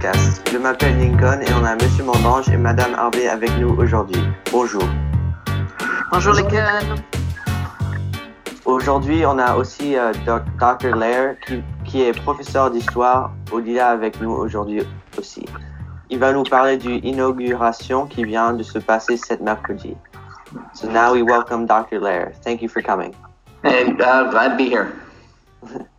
podcast. Je m'appelle Lincoln et on a Monsieur Mondange et Madame Harvey avec nous aujourd'hui. Bonjour. Bonjour Lincoln. Aujourd'hui, on a aussi euh, Doc- Dr. Lair qui, qui est professeur d'histoire au DILA avec nous aujourd'hui aussi. Il va nous parler du inauguration qui vient de se passer cet mercredi. So now we welcome Dr. Lair. Thank you for coming. Uh, glad to be here.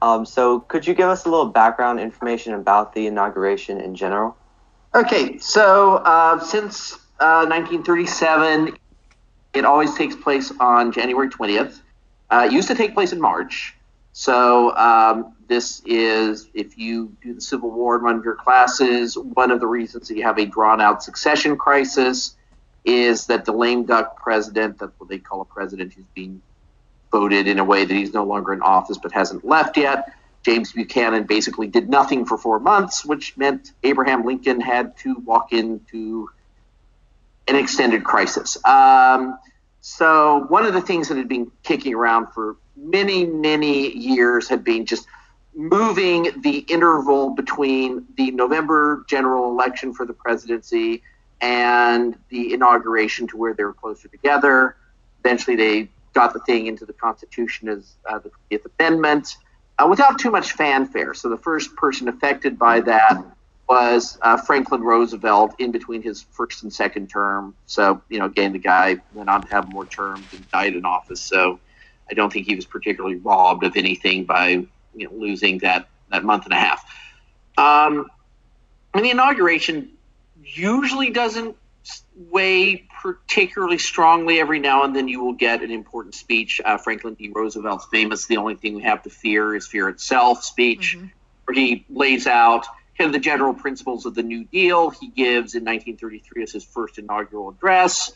Um, so could you give us a little background information about the inauguration in general? Okay, so uh, since uh, 1937, it always takes place on January 20th. Uh, it used to take place in March. So um, this is, if you do the Civil War in one of your classes, one of the reasons that you have a drawn-out succession crisis is that the lame duck president, that's what they call a president who's being voted in a way that he's no longer in office but hasn't left yet. James Buchanan basically did nothing for four months, which meant Abraham Lincoln had to walk into an extended crisis. Um, so, one of the things that had been kicking around for many, many years had been just moving the interval between the November general election for the presidency and the inauguration to where they were closer together. Eventually, they got the thing into the Constitution as uh, the 20th Amendment uh, without too much fanfare. So the first person affected by that was uh, Franklin Roosevelt in between his first and second term. So, you know, again, the guy went on to have more terms and died in office. So I don't think he was particularly robbed of anything by, you know, losing that, that month and a half. Um, and the inauguration usually doesn't weigh particularly strongly. Every now and then you will get an important speech. Uh, Franklin D. Roosevelt's famous "The only thing we have to fear is fear itself" speech, Mm-hmm. where he lays out kind of the general principles of the New Deal. He gives in 1933 as his first inaugural address.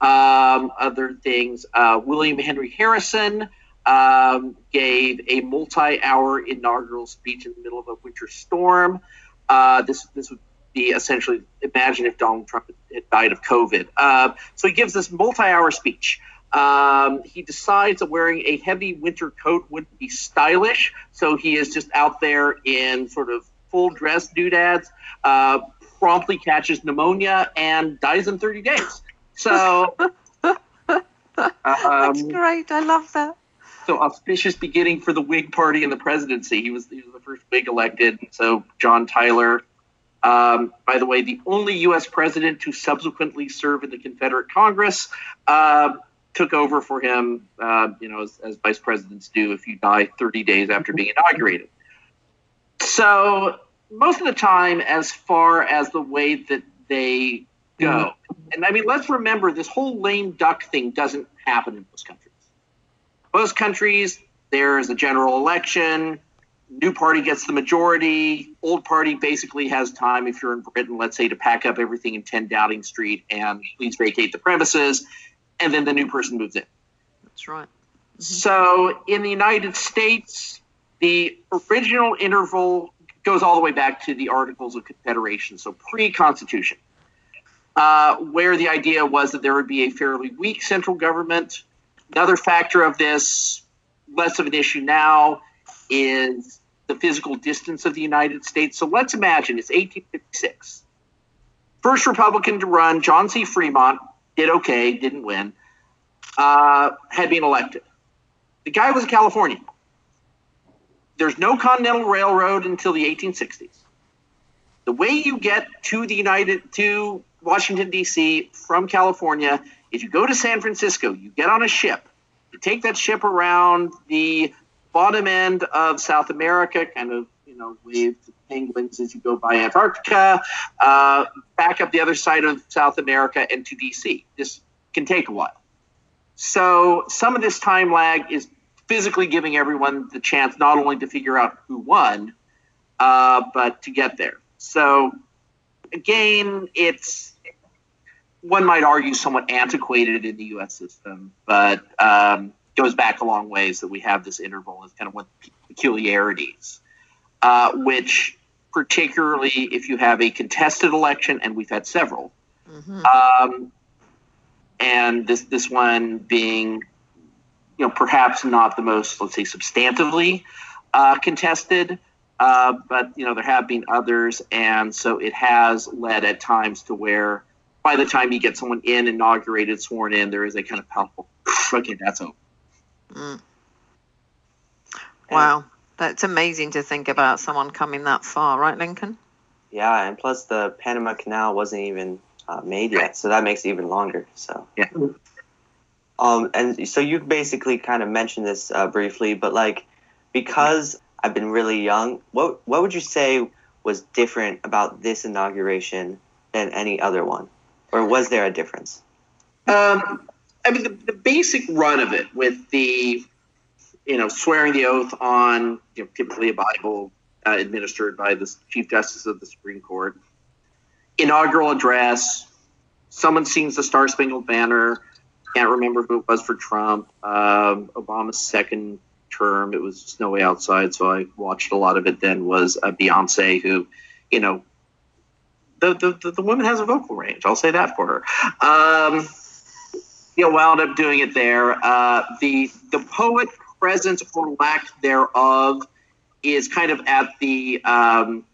Um, other things, uh, William Henry Harrison um, gave a multi-hour inaugural speech in the middle of a winter storm. Uh, this this would be essentially imagine if Donald Trump had died of COVID. Uh, so he gives this multi-hour speech. Um, he decides that wearing a heavy winter coat wouldn't be stylish, so he is just out there in sort of full dress doodads. Uh, promptly catches pneumonia and dies in 30 days. So, That's um, great. I love that. so auspicious beginning for the Whig Party and the presidency. He was, he was the first Whig elected. So John Tyler, um, by the way, the only U.S. president to subsequently serve in the Confederate Congress, uh, took over for him. Uh, you know, as, as vice presidents do if you die 30 days after being inaugurated. So most of the time, as far as the way that they go, and I mean, let's remember this whole lame duck thing doesn't happen in most countries most countries, there's a general election. New party gets the majority. Old party basically has time, if you're in Britain, let's say, to pack up everything in 10 Downing Street and please vacate the premises. And then the new person moves in. That's right. So in the United States, the original interval goes all the way back to the Articles of Confederation, so pre Constitution, uh, where the idea was that there would be a fairly weak central government. Another factor of this, less of an issue now, is the physical distance of the United States. So let's imagine it's 1856. First Republican to run, John C. Fremont, did okay, didn't win, uh, had been elected. The guy was a Californian. There's no Continental Railroad until the 1860s. The way you get to the United to Washington D.C. from California is you go to San Francisco, you get on a ship, you take that ship around the bottom end of South America, kind of you know wave to penguins as you go by Antarctica, uh, back up the other side of South America and to D.C. This can take a while. So some of this time lag is physically giving everyone the chance not only to figure out who won, uh, but to get there. So again, it's one might argue somewhat antiquated in the U.S. system, but um, goes back a long ways that we have this interval as kind of one peculiarities, uh, which particularly if you have a contested election, and we've had several, um, and this this one being, you know, perhaps not the most let's say substantively uh, contested, uh, but you know there have been others, and so it has led at times to where by the time you get someone in, inaugurated, sworn in, there is a kind of palpable, okay, that's over. Mm. Wow, that's amazing to think about someone coming that far, right, Lincoln? Yeah, and plus the Panama Canal wasn't even uh, made yet, so that makes it even longer. So yeah. Um, and so you basically kind of mentioned this uh, briefly, but like because I've been really young, what what would you say was different about this inauguration than any other one, or was there a difference? Um, I mean, the, the basic run of it with the you know swearing the oath on you know, typically a Bible uh, administered by the Chief Justice of the Supreme Court, inaugural address, someone sings the Star Spangled Banner can't remember who it was for Trump. Um, Obama's second term, it was Snowy Outside, so I watched a lot of it. Then was uh, Beyonce, who, you know, the, the the woman has a vocal range. I'll say that for her. Um, you know, wound up doing it there. Uh, the the poet presence or lack thereof is kind of at the um,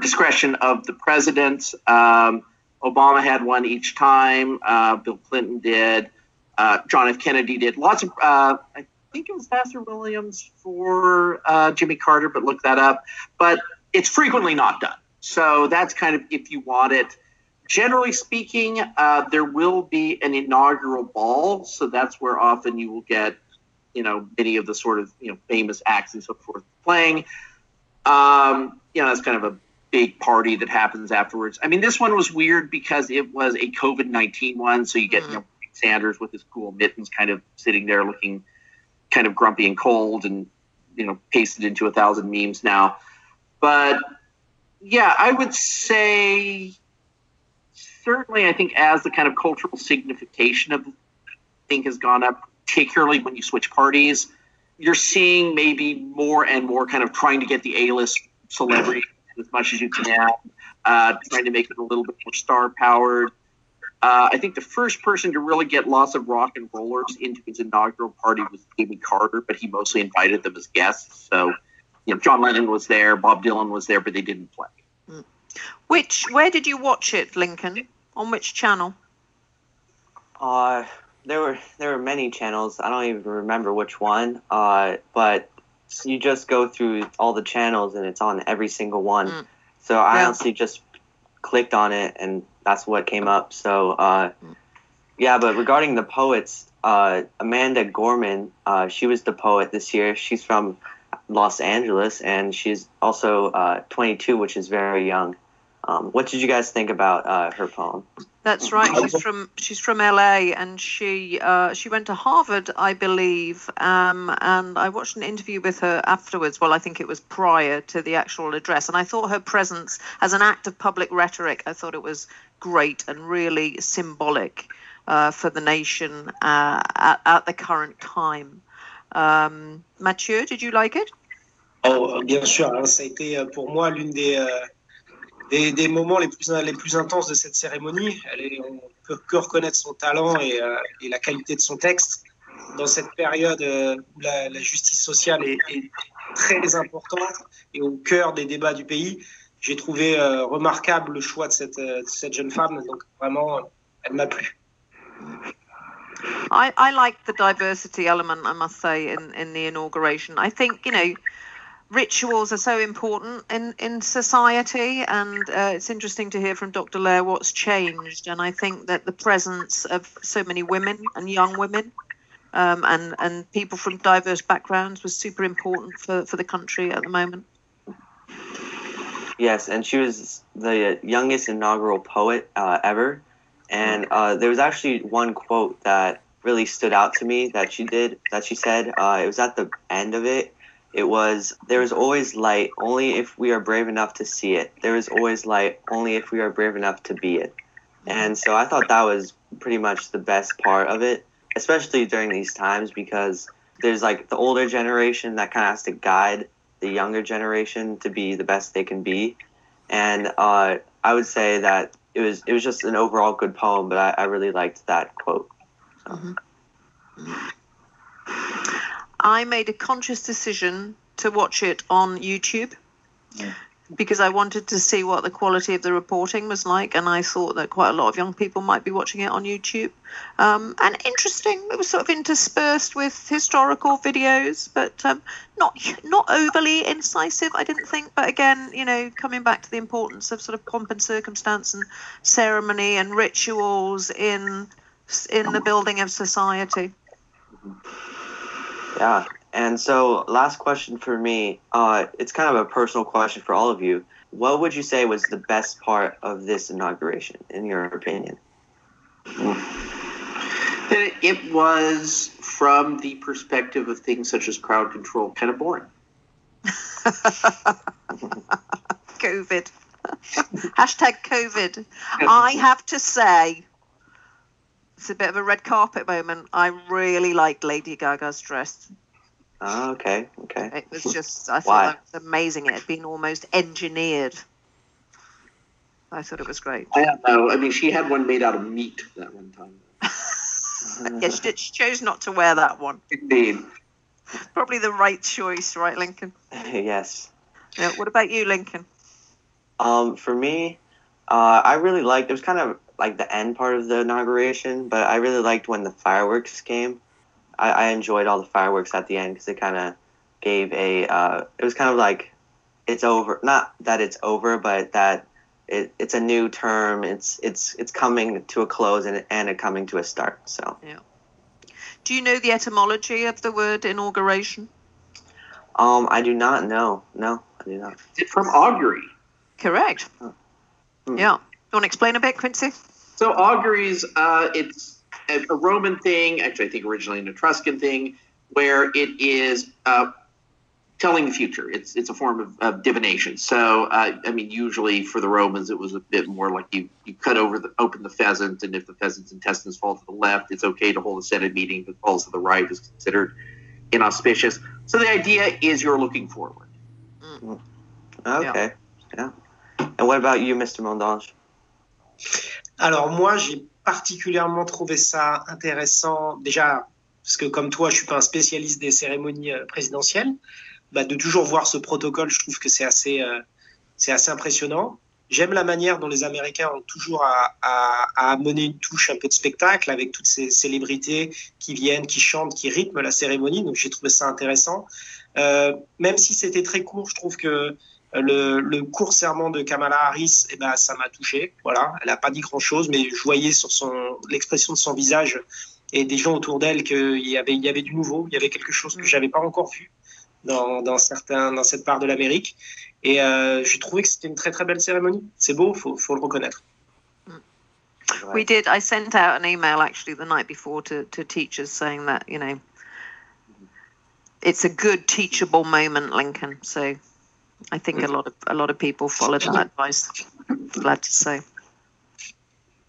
discretion of the president. Um, Obama had one each time. Uh, Bill Clinton did. Uh, John F. Kennedy did. Lots of. Uh, I think it was Vassar Williams for uh, Jimmy Carter, but look that up. But it's frequently not done. So that's kind of if you want it. Generally speaking, uh, there will be an inaugural ball, so that's where often you will get, you know, many of the sort of you know famous acts and so forth playing. Um, you know, that's kind of a big party that happens afterwards. I mean, this one was weird because it was a COVID nineteen one, so you get mm. you know Sanders with his cool mittens, kind of sitting there looking kind of grumpy and cold, and you know pasted into a thousand memes now. But yeah, I would say certainly, I think as the kind of cultural signification of the thing has gone up, particularly when you switch parties, you're seeing maybe more and more kind of trying to get the A list celebrity as much as you can, uh, trying to make it a little bit more star powered. Uh, I think the first person to really get lots of rock and rollers into his inaugural party was Jimmy Carter, but he mostly invited them as guests. So, you know, John Lennon was there, Bob Dylan was there, but they didn't play. Hmm. Which, where did you watch it, Lincoln? On which channel? Uh, there were there were many channels. I don't even remember which one. Uh, but you just go through all the channels and it's on every single one. Mm. So I yeah. honestly just clicked on it and that's what came up. So uh, mm. yeah, but regarding the poets, uh, Amanda Gorman, uh, she was the poet this year. She's from Los Angeles and she's also uh, 22, which is very young. Um, what did you guys think about uh, her poem? That's right. She's from she's from LA, and she uh, she went to Harvard, I believe. Um, and I watched an interview with her afterwards. Well, I think it was prior to the actual address, and I thought her presence as an act of public rhetoric, I thought it was great and really symbolic uh, for the nation uh, at, at, the current time. Um, Mathieu, did you like it? Oh, bien sûr. Ça a été euh, pour moi l'une des euh, des, moments les plus, les plus intenses de cette cérémonie. Elle est, on peut que reconnaître son talent et, euh, la qualité de son texte dans cette période euh, où la, justice sociale est, très importante et au cœur des débats du pays. J'ai trouvé euh, remarquable le choix de cette, cette, jeune femme, donc vraiment, elle m'a plu. I, like the diversity element, I must say, in the inauguration. I think, you know, rituals are so important in, in society, and uh, it's interesting to hear from Dr. Lair what's changed. And I think that the presence of so many women and young women um, and, and people from diverse backgrounds was super important for, for the country at the moment. Yes, and she was the youngest inaugural poet uh, ever. And uh, there was actually one quote that really stood out to me that she did, that she said. Uh, it was at the end of it it was there is always light only if we are brave enough to see it. There is always light only if we are brave enough to be it. And so I thought that was pretty much the best part of it, especially during these times because there's like the older generation that kind of has to guide the younger generation to be the best they can be. And uh, I would say that it was it was just an overall good poem, but I, I really liked that quote. So. Mm-hmm. I made a conscious decision to watch it on YouTube because I wanted to see what the quality of the reporting was like, and I thought that quite a lot of young people might be watching it on YouTube. Um, and interesting, it was sort of interspersed with historical videos, but um, not not overly incisive, I didn't think. But again, you know, coming back to the importance of sort of pomp and circumstance and ceremony and rituals in in the building of society. Yeah. And so, last question for me. Uh, it's kind of a personal question for all of you. What would you say was the best part of this inauguration, in your opinion? That it was, from the perspective of things such as crowd control, kind of boring. COVID. Hashtag COVID. I have to say, it's a bit of a red carpet moment. I really liked Lady Gaga's dress. Oh, okay, okay. It was just, I thought Why? that was amazing. It had been almost engineered. I thought it was great. I don't know. I mean, she had one made out of meat that one time. Yeah, she, did, she chose not to wear that one. Indeed. Probably the right choice, right, Lincoln? yes. Yeah, what about you, Lincoln? Um, for me, uh, I really liked. It was kind of like the end part of the inauguration, but I really liked when the fireworks came. I, I enjoyed all the fireworks at the end because it kind of gave a. Uh, it was kind of like it's over. Not that it's over, but that it, it's a new term. It's it's it's coming to a close and and it coming to a start. So Yeah. Do you know the etymology of the word inauguration? um, I do not know. No, I do not. It's from augury. Correct. Hmm. Yeah. You want to explain a bit, Quincy? So auguries, uh, it's a, a Roman thing, actually I think originally an Etruscan thing, where it is uh, telling the future. It's it's a form of, of divination. So uh, I mean, usually for the Romans, it was a bit more like you you cut over the open the pheasant, and if the pheasant's intestines fall to the left, it's okay to hold a Senate meeting, but falls to the right is considered inauspicious. So the idea is you're looking forward. Okay. Yeah. And what about you, Mr. Mondange? Alors moi, j'ai particulièrement trouvé ça intéressant, déjà parce que comme toi, je suis pas un spécialiste des cérémonies euh, présidentielles, bah, de toujours voir ce protocole, je trouve que c'est assez, euh, c'est assez impressionnant. J'aime la manière dont les Américains ont toujours à, à, à amener une touche un peu de spectacle avec toutes ces célébrités qui viennent, qui chantent, qui rythment la cérémonie. Donc j'ai trouvé ça intéressant. Euh, même si c'était très court, je trouve que le, le court serment de Kamala Harris, eh ben, ça m'a touché. Voilà, elle n'a pas dit grand-chose, mais je voyais sur son l'expression de son visage et des gens autour d'elle qu'il y avait, il y avait du nouveau, il y avait quelque chose que j'avais pas encore vu dans, dans, certains, dans cette part de l'Amérique. Et euh, j'ai trouvé que c'était une très très belle cérémonie. C'est beau, faut, faut le reconnaître. We did. I sent out an email actually the night before to, to teachers saying that, you know, it's a good teachable moment, Lincoln. So I think a lot of a lot of people followed that advice. Glad to say.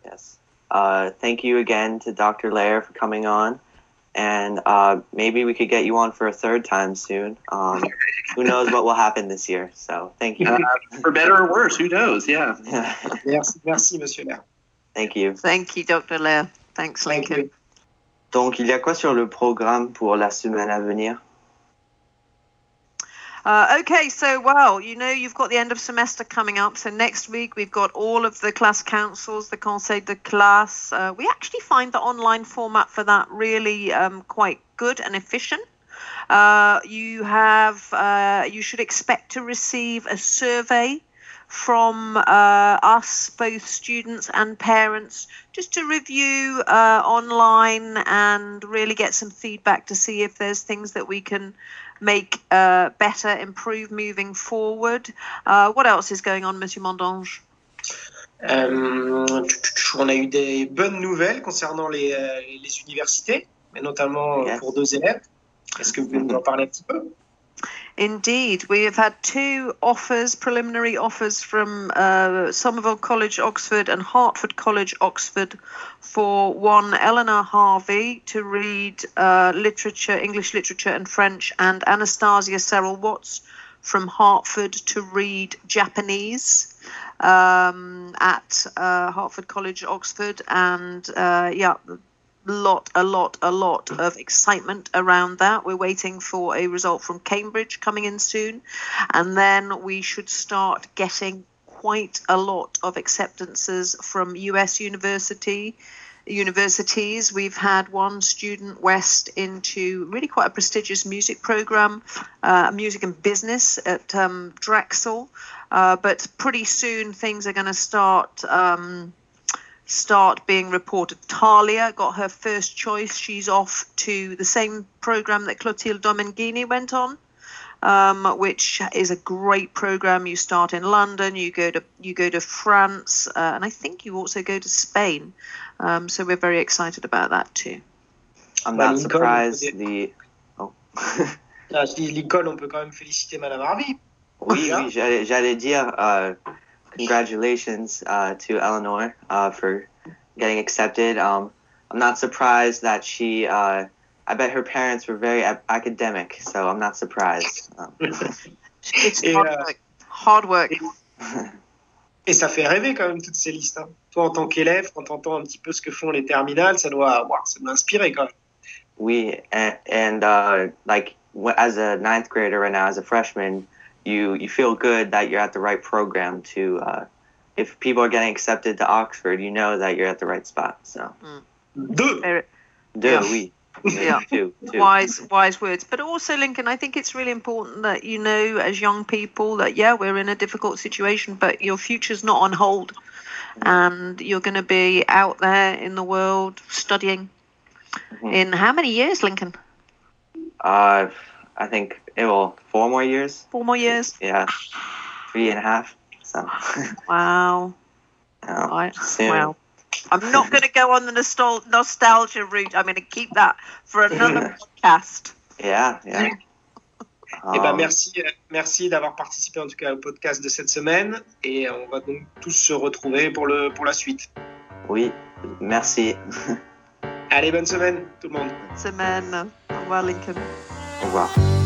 Yes. Uh, thank you again to Dr. Lair for coming on. And uh, maybe we could get you on for a third time soon. Um, who knows what will happen this year? So thank you. Uh, for better or worse, who knows? Yeah. Merci, merci Monsieur Lair. thank you. Thank you, Dr. Lair. Thanks, Thank Lincoln. you. Donc, il y a quoi sur le programme pour la semaine à venir? Uh, okay, so well, you know, you've got the end of semester coming up. So next week we've got all of the class councils, the Conseil de classe. Uh, we actually find the online format for that really um, quite good and efficient. Uh, you have, uh, you should expect to receive a survey from uh, us, both students and parents, just to review uh, online and really get some feedback to see if there's things that we can make uh, better, improve moving forward. Uh, what else is going on, Monsieur Mondange? Euh, on a eu des bonnes nouvelles concernant les, euh, les universités, mais notamment Yes. pour deux élèves. Est-ce que vous pouvez nous en parler un petit peu? Indeed, we have had two offers, preliminary offers from uh, Somerville College, Oxford, and Hertford College, Oxford, for one Eleanor Harvey to read uh, literature, English literature, and French, and Anastasia Serrell Watts from Hertford to read Japanese um, at uh, Hertford College, Oxford, and uh, yeah. Lot, a lot, a lot of excitement around that. We're waiting for a result from Cambridge coming in soon, and then we should start getting quite a lot of acceptances from US university universities. We've had one student west into really quite a prestigious music program, uh, music and business at um, Drexel. Uh, but pretty soon things are going to start. Um, start being reported. Talia got her first choice. She's off to the same program that Clotilde Domenghini went on um, which is a great program. You start in London, you go to you go to France, uh, and I think you also go to Spain. Um, so we're very excited about that too. I'm not surprised. The oh. ah, je dis Lincoln, on peut quand même féliciter Madame Harvey. Oui, oui, j'allais dire uh, congratulations uh, to Eleanor uh, for getting accepted. Um, I'm not surprised that she uh, I bet her parents were very academic, so I'm not surprised. Um, it's hard euh, work. Hard work. Et ça fait rêver quand même toutes ces listes. Hein. Toi, en tant qu'élève, quand tu entends un petit peu ce que font les terminales, ça doit, wow, ça doit inspirer quand même. Oui, and, and uh, like as a ninth grader right now, as a freshman, you you feel good that you're at the right program to. Uh, if people are getting accepted to Oxford, you know that you're at the right spot. So. Mm. Deux. Deux, yeah. oui. yeah two, two. wise wise words but also lincoln i think it's really important that you know as young people that yeah we're in a difficult situation but your future's not on hold and you're going to be out there in the world studying mm-hmm. in how many years lincoln uh i think it will four more years? Four more years yeah three and a half so wow yeah, right. soon. wow I'm not going to go on the nostal- nostalgia route. I'm going to keep that for another podcast. Yeah, yeah. Eh ben, merci, merci d'avoir participé en tout cas au podcast de cette semaine et on va donc tous se retrouver pour, le, pour la suite. Oui, merci. Allez, bonne semaine tout le monde. Bonne semaine. Au revoir Lincoln. Revoir.